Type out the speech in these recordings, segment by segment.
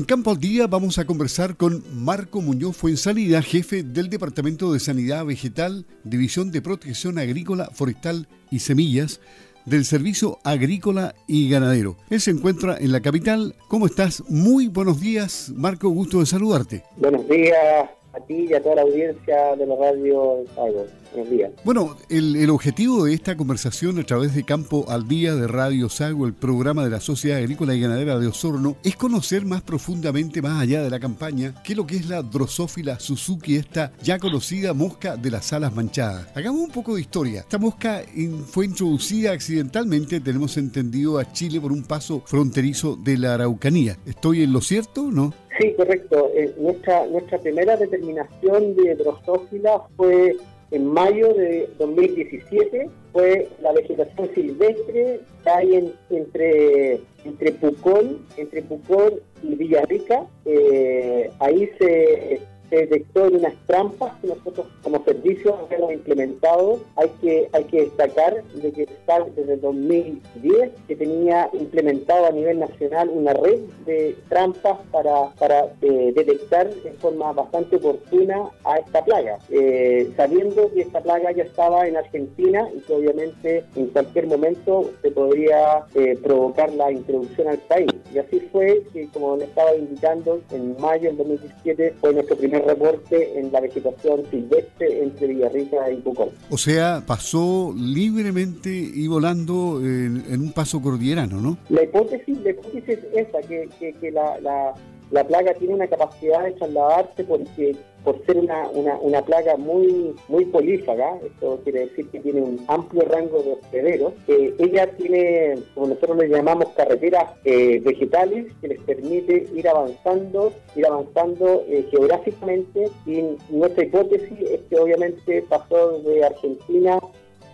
En Campo al Día vamos a conversar con Marco Muñoz Fuensalida, jefe del Departamento de Sanidad Vegetal, División de Protección Agrícola, Forestal y Semillas del Servicio Agrícola y Ganadero. Él se encuentra en la capital. ¿Cómo estás? Muy buenos días, Marco, gusto de saludarte. Buenos días, a ti y a toda la audiencia de la radio Sago. Buenos días. Bueno, el, objetivo de esta conversación a través de Campo al Día de Radio Sago, el programa de la Sociedad Agrícola y Ganadera de Osorno, es conocer más profundamente, más allá de la campaña, qué es lo que es la Drosófila Suzuki, esta ya conocida mosca de las alas manchadas. Hagamos un poco de historia. Esta mosca fue introducida accidentalmente, tenemos entendido, a Chile por un paso fronterizo de la Araucanía. ¿Estoy en lo cierto no? Sí, correcto. Eh, nuestra, nuestra primera determinación de drosófila fue en mayo de 2017. Fue la vegetación silvestre que hay entre, entre Pucón, entre Pucón y Villarrica. Eh, ahí se se detectó en unas trampas que nosotros como servicio hemos implementado. Hay que, hay que destacar de que está desde el 2010 que tenía implementado a nivel nacional una red de trampas para, para eh, detectar en forma bastante oportuna a esta plaga, eh, sabiendo que esta plaga ya estaba en Argentina y que obviamente en cualquier momento se podría eh, provocar la introducción al país. Y así fue que, como le estaba indicando, en mayo del 2017 fue nuestro primer reporte en la vegetación silvestre entre Villarrica y Pucón. O sea, pasó libremente y volando en, un paso cordillerano, ¿no? La hipótesis, la hipótesis es esa, que, que, la, la, la plaga tiene una capacidad de trasladarse porque por ser una, una, una, plaga muy, muy polífaga, esto quiere decir que tiene un amplio rango de hospederos, eh, ella tiene, como nosotros le llamamos, carreteras eh, vegetales que les permite ir avanzando, ir avanzando eh, geográficamente. Y nuestra hipótesis es que obviamente pasó de Argentina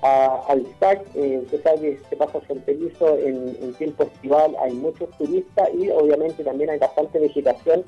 al SAC, eh, usted sabe que se pasa fronterizo en, en tiempo estival, hay muchos turistas y obviamente también hay bastante vegetación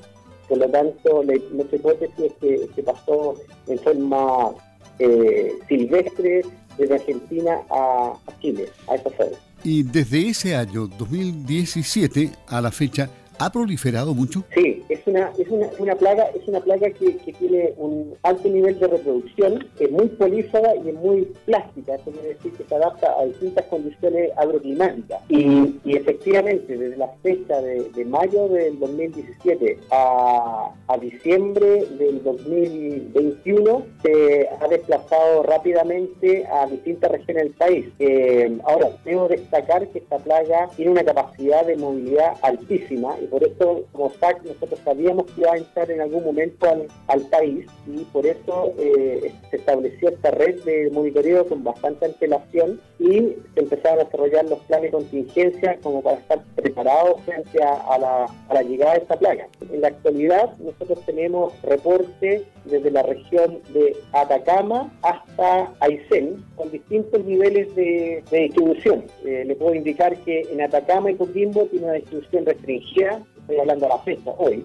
por lo tanto, nuestra hipótesis es que, que pasó en forma eh, silvestre desde Argentina a, Chile, a esa zona. Y desde ese año 2017 a la fecha, ¿Ha proliferado mucho? Sí, es una, es una, una plaga, es una plaga que, tiene un alto nivel de reproducción, es muy polífaga y es muy plástica, eso quiere decir que se adapta a distintas condiciones agroclimáticas. Y, efectivamente, desde la fecha de, mayo del 2017 a, diciembre del 2021 se ha desplazado rápidamente a distintas regiones del país. Eh, ahora, debo destacar que esta plaga tiene una capacidad de movilidad altísima por eso, como SAC, nosotros sabíamos que iba a entrar en algún momento al, país y por eso eh, se estableció esta red de monitoreo con bastante antelación y se empezaron a desarrollar los planes de contingencia como para estar preparados frente a, la, llegada de esta plaga. En la actualidad, nosotros tenemos reportes desde la región de Atacama hasta Aysén, con distintos niveles de, distribución. Eh, le puedo indicar que en Atacama y Coquimbo tiene una distribución restringida estoy hablando a la fecha, hoy,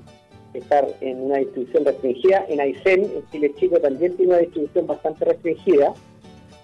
estar en una distribución restringida. En Aysén, en Chile Chico, también tiene una distribución bastante restringida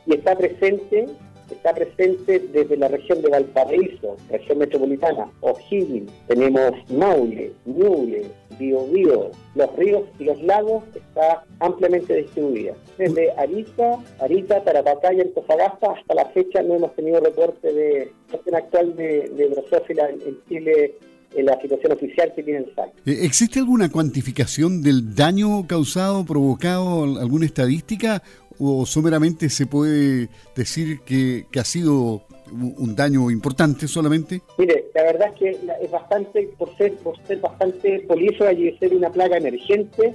y está presente está presente desde la región de Valparaíso, región metropolitana, O'Higgins, tenemos Maule, Ñuble, Biobío, los ríos y los lagos está ampliamente distribuida. Desde Arica, Arica, Tarapacá y Antofagasta hasta la fecha no hemos tenido reporte de actual de, de drosófila en Chile la situación oficial que tiene el SAC. Eh, ¿Existe alguna cuantificación del daño causado, provocado, alguna estadística o someramente se puede decir que, ha sido un daño importante solamente? Mire, la verdad es que es bastante, por ser, por ser bastante polífera y ser una plaga emergente,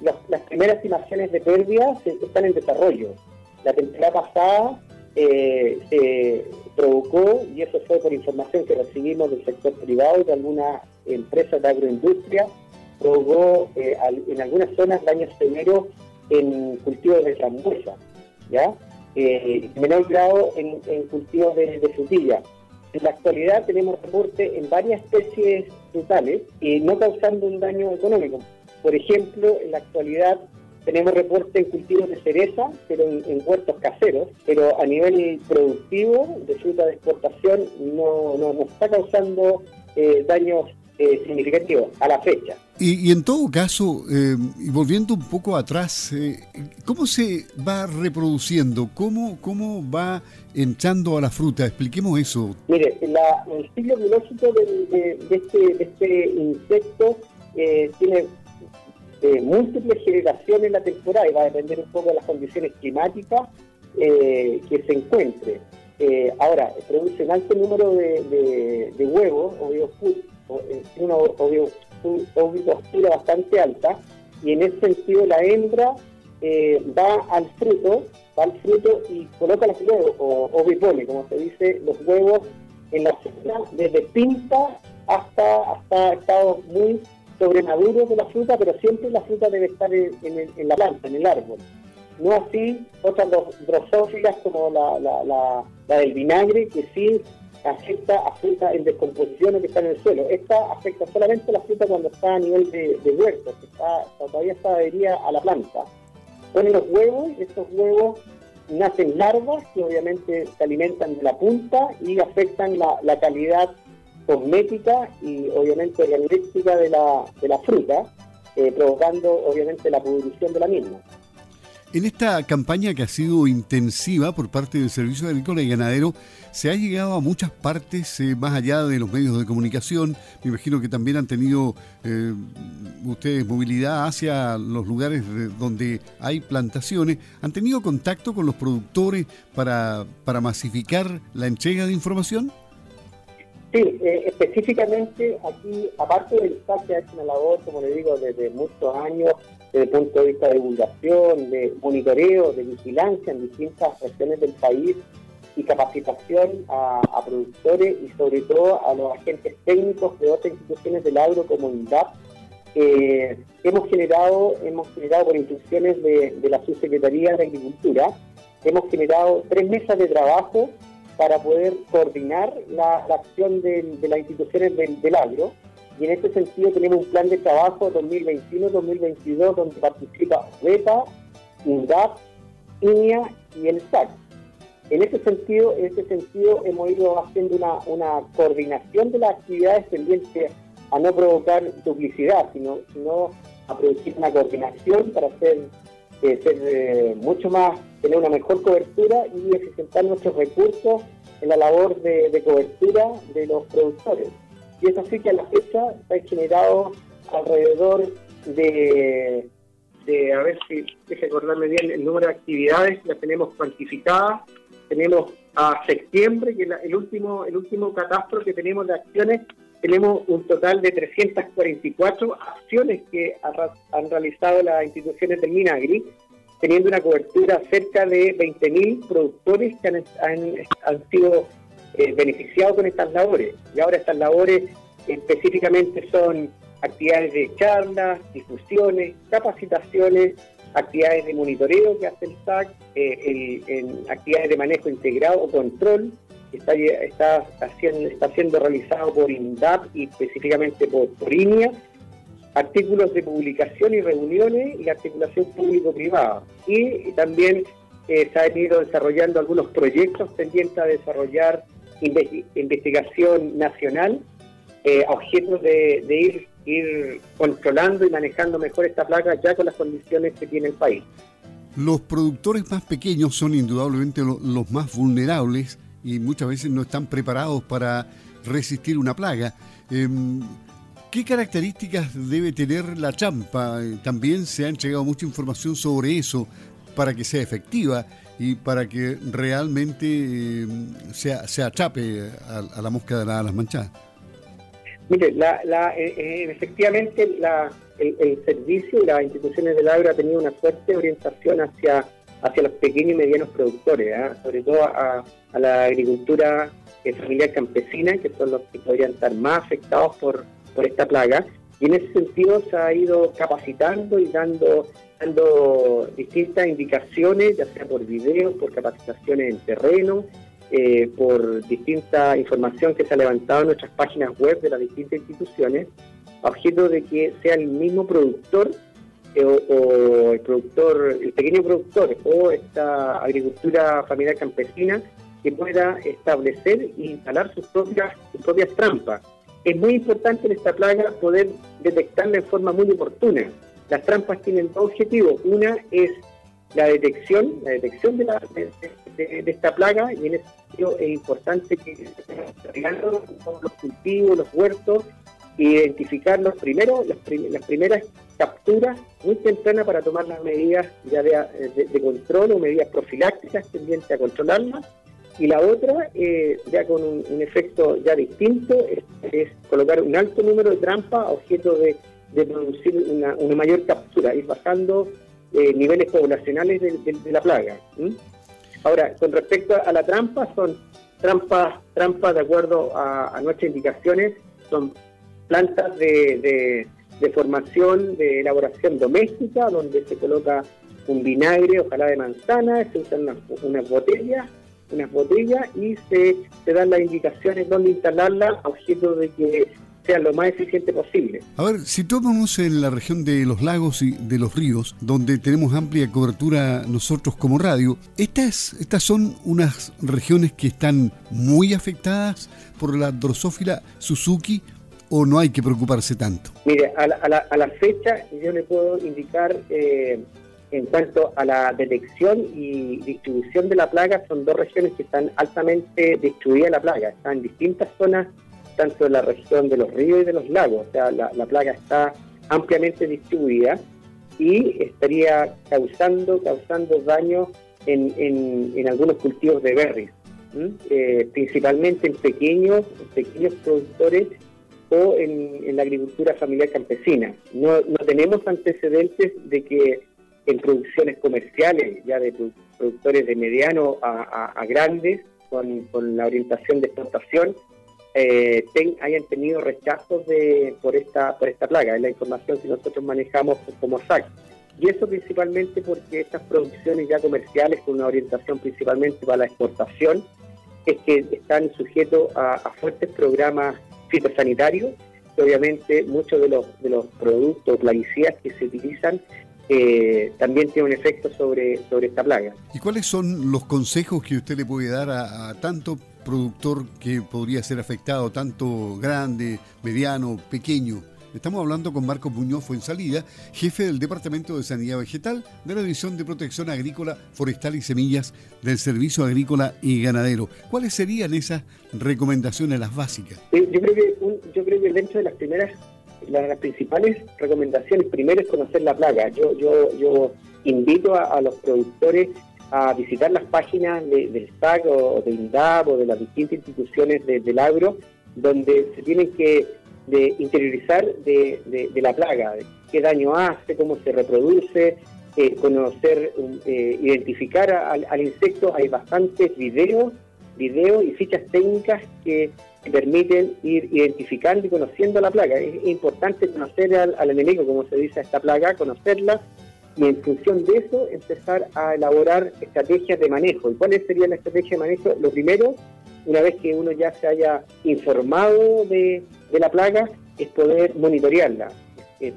las, primeras estimaciones de pérdidas están en desarrollo. La temporada pasada eh, se provocó, y eso fue por información que recibimos del sector privado y de algunas empresas de agroindustria, provocó eh, en algunas zonas daños severos en cultivos de frambuesa, ¿ya? Eh, en menor grado en, cultivos de, frutilla. En la actualidad tenemos reporte en varias especies frutales, y no causando un daño económico. Por ejemplo, en la actualidad tenemos reporte en cultivos de cereza, pero en, huertos caseros, pero a nivel productivo de fruta de exportación no, no, está causando eh, daños eh, significativo a la fecha. Y, en todo caso, eh, y volviendo un poco atrás, eh, ¿cómo se va reproduciendo? ¿Cómo, ¿Cómo va entrando a la fruta? Expliquemos eso. Mire, el ciclo biológico de, este, de este insecto tiene múltiples generaciones en la temporada y va a depender un poco de las condiciones climáticas que se encuentre. ahora, produce un alto número de, de huevos de eh, una ovipostura bastante alta y en ese sentido la hembra eh, va al fruto, va al fruto y coloca los huevos, o ovipone, como se dice, los huevos en la fruta, desde pinta hasta, hasta estados muy sobremaduros de la fruta, pero siempre la fruta debe estar en, la planta, en el árbol. No así otras drosófilas como la, la, la del vinagre, que sí afecta a fruta en descomposición o que está en el suelo. Esta afecta solamente a la fruta cuando está a nivel de, huerto, que está, todavía está adherida a la planta. Ponen los huevos y estos huevos nacen larvas que obviamente se alimentan de la punta y afectan la, calidad cosmética y obviamente organoléptica de la, de la fruta, eh, provocando obviamente la pudrición de la misma. En esta campaña que ha sido intensiva por parte del Servicio Agrícola y Ganadero, se ha llegado a muchas partes eh, más allá de los medios de comunicación. Me imagino que también han tenido eh, ustedes movilidad hacia los lugares donde hay plantaciones. ¿Han tenido contacto con los productores para, para masificar la entrega de información? Sí, eh, específicamente aquí, aparte del SAC que ha hecho una labor, como le digo, desde muchos años, desde el punto de vista de divulgación, de monitoreo, de vigilancia en distintas regiones del país y capacitación a, productores y sobre todo a los agentes técnicos de otras instituciones del agro hemos generado, hemos generado por instrucciones de, la Subsecretaría de Agricultura, hemos generado tres mesas de trabajo para poder coordinar la, acción de, las instituciones del agro y en este sentido tenemos un plan de trabajo 2021-2022 donde participa REPA, INDAP, INIA y el SAC. En ese sentido, en este sentido hemos ido haciendo una, coordinación de las actividades pendientes a no provocar duplicidad, sino, sino a producir una coordinación para hacer, eh, ser eh, mucho más, tener una mejor cobertura y eficientar nuestros recursos en la labor de cobertura de los productores. Y es así que a la fecha se ha generado alrededor de, a ver si deje acordarme bien el número de actividades, las tenemos cuantificadas. Tenemos a septiembre, que es el último el último catastro que tenemos de acciones, tenemos un total de 344 acciones que han realizado las instituciones del Minagri, teniendo una cobertura cerca de 20.000 productores que han, sido eh, beneficiado con estas labores. Y ahora estas labores específicamente son actividades de charlas, discusiones, capacitaciones, actividades de monitoreo que hace el SAC, eh, en actividades de manejo integrado o control, está, está, haciendo, está siendo realizado por INDAP y específicamente por, por INIA, artículos de publicación y reuniones y articulación público-privada. Y también eh, se han ido desarrollando algunos proyectos pendientes a desarrollar investigación nacional eh, objeto de, ir, ir controlando y manejando mejor esta plaga ya con las condiciones que tiene el país. Los productores más pequeños son indudablemente los más vulnerables y muchas veces no están preparados para resistir una plaga. Em, ¿Qué características debe tener la champa? También se ha entregado mucha información sobre eso para que sea efectiva y para que realmente eh, se, achape a, la mosca de las manchadas. Mire, la, eh, eh, efectivamente el, servicio y las instituciones del agro ha tenido una fuerte orientación hacia, hacia los pequeños y medianos productores, ¿ah? sobre todo a, la agricultura familiar campesina, que son los que podrían estar más afectados por, por esta plaga. Y en ese sentido se ha ido capacitando y dando dando distintas indicaciones, ya sea por video, por capacitaciones en terreno, eh, por distinta información que se ha levantado en nuestras páginas web de las distintas instituciones, a objeto de que sea el mismo productor eh, o, el productor, el pequeño productor o esta agricultura familiar campesina que pueda establecer e instalar sus propias, sus propias trampas es muy importante en esta plaga poder detectarla en forma muy oportuna. Las trampas tienen dos objetivos. Una es la detección, la detección de, esta plaga y en ese sentido es importante que los cultivos, los huertos, identificarlos primero, las, las primeras capturas muy tempranas para tomar las medidas ya de, control o medidas profilácticas tendientes a controlarlas. Y la otra, eh, ya con un, efecto ya distinto, es, colocar un alto número de trampas a objeto de, producir una, mayor captura, ir bajando eh, niveles poblacionales de, la plaga. Ahora, con respecto a la trampa, son trampas, trampas de acuerdo a nuestras indicaciones, son plantas de, formación, de elaboración doméstica, donde se coloca un vinagre, ojalá de manzana, se usan unas, botellas, unas botellas y se, se dan las indicaciones dónde instalarla a objeto de que sea lo más eficiente posible. A ver, si tomamos en la región de los lagos y de los ríos, donde tenemos amplia cobertura nosotros como radio, estas, estas son unas regiones que están muy afectadas por la drosófila Suzuki o no hay que preocuparse tanto? Mire, a la, fecha yo le puedo indicar eh, en cuanto a la detección y distribución de la plaga, son dos regiones que están altamente distribuidas la plaga, están en distintas zonas, tanto en la región de los ríos y de los lagos, o sea, la, plaga está ampliamente distribuida y estaría causando, causando daño en, en, algunos cultivos de berries, eh, principalmente en pequeños, pequeños productores o en, la agricultura familiar campesina. No, no, tenemos antecedentes de que en producciones comerciales, ya de productores de mediano a, grandes, con, la orientación de exportación, eh, hayan tenido rechazos de, por, esta, por esta plaga. Es la información que nosotros manejamos como SAC. Y eso principalmente porque estas producciones ya comerciales, con una orientación principalmente para la exportación, es que están sujetos a, a fuertes programas fitosanitarios, obviamente muchos de los, de los productos plaguicidas que se utilizan eh, también tienen un efecto sobre, sobre esta plaga. ¿Y cuáles son los consejos que usted le puede dar a tanto productor que podría ser afectado, tanto grande, mediano, pequeño? Estamos hablando con Marco Muñoz Fuensalida, jefe del Departamento de Sanidad Vegetal de la División de Protección Agrícola, Forestal y Semillas del Servicio Agrícola y Ganadero. ¿Cuáles serían esas recomendaciones, las básicas? yo, creo que yo creo que dentro de las primeras, las, principales recomendaciones, primero es conocer la plaga. Yo, yo, yo invito a, los productores a visitar las páginas del SAC o de INDAP o de las distintas instituciones del agro, donde se tienen que de interiorizar de, la plaga, qué daño hace, cómo se reproduce, eh, conocer, eh, identificar al, insecto. Hay bastantes videos, videos y fichas técnicas que permiten ir identificando y conociendo la plaga. Es importante conocer al, enemigo, como se dice a esta plaga, conocerla y en función de eso empezar a elaborar estrategias de manejo. ¿Y cuál sería la estrategia de manejo? Lo primero, una vez que uno ya se haya informado de, de la plaga es poder monitorearla,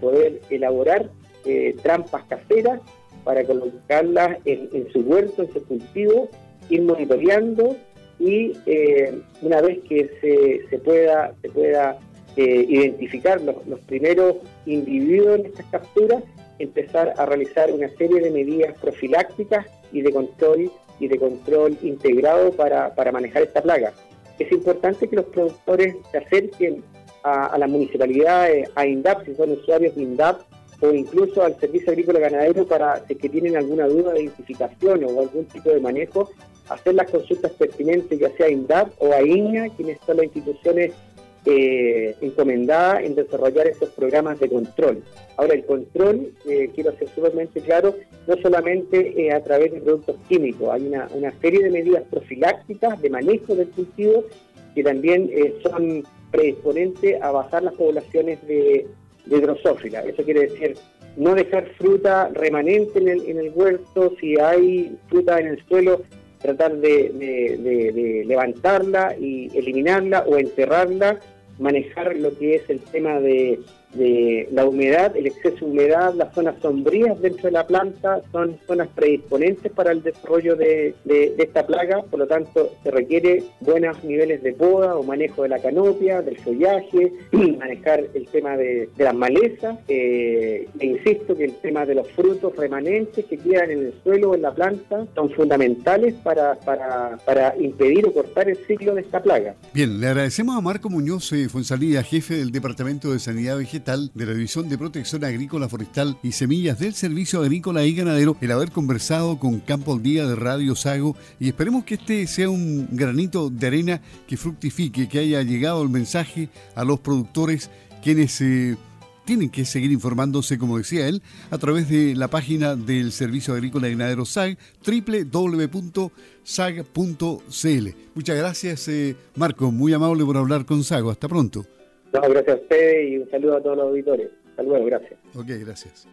poder elaborar eh, trampas caseras para colocarlas en, su huerto, en su cultivo, ir monitoreando y eh, una vez que se, se pueda, se pueda eh, identificar los, los, primeros individuos en estas capturas, empezar a realizar una serie de medidas profilácticas y de control y de control integrado para, para manejar esta plaga. Es importante que los productores se acerquen a, las municipalidades, a INDAP, si son usuarios de INDAP, o incluso al Servicio Agrícola Ganadero para que tienen alguna duda de identificación o algún tipo de manejo, hacer las consultas pertinentes, ya sea a INDAP o a INA, quienes son las instituciones eh, encomendadas en desarrollar estos programas de control. Ahora, el control, eh, quiero ser sumamente claro, no solamente eh, a través de productos químicos, hay una, una serie de medidas profilácticas de manejo del cultivo que también eh, son predisponentes a bajar las poblaciones de, de drosófila. Eso quiere decir no dejar fruta remanente en el, en el huerto, si hay fruta en el suelo, tratar de, levantarla y eliminarla o enterrarla, manejar lo que es el tema de, de la humedad, el exceso de humedad, las zonas sombrías dentro de la planta son zonas predisponentes para el desarrollo de, esta plaga, por lo tanto se requiere buenos niveles de poda o manejo de la canopia, del follaje, manejar el tema de, las malezas, eh, e insisto que el tema de los frutos remanentes que quedan en el suelo o en la planta son fundamentales para, para, para impedir o cortar el ciclo de esta plaga. Bien, le agradecemos a Marco Muñoz eh, Fonsalía, jefe del Departamento de Sanidad Vegetal de la División de Protección Agrícola, Forestal y Semillas del Servicio Agrícola y Ganadero, el haber conversado con Campo al de Radio Sago y esperemos que este sea un granito de arena que fructifique, que haya llegado el mensaje a los productores quienes... Eh, tienen que seguir informándose, como decía él, a través de la página del Servicio Agrícola y Ganadero SAG, www.sag.cl. Muchas gracias, eh, Marco, muy amable por hablar con Sago. Hasta pronto. Gracias a ustedes y un saludo a todos los auditores. Hasta luego, gracias. Ok, gracias.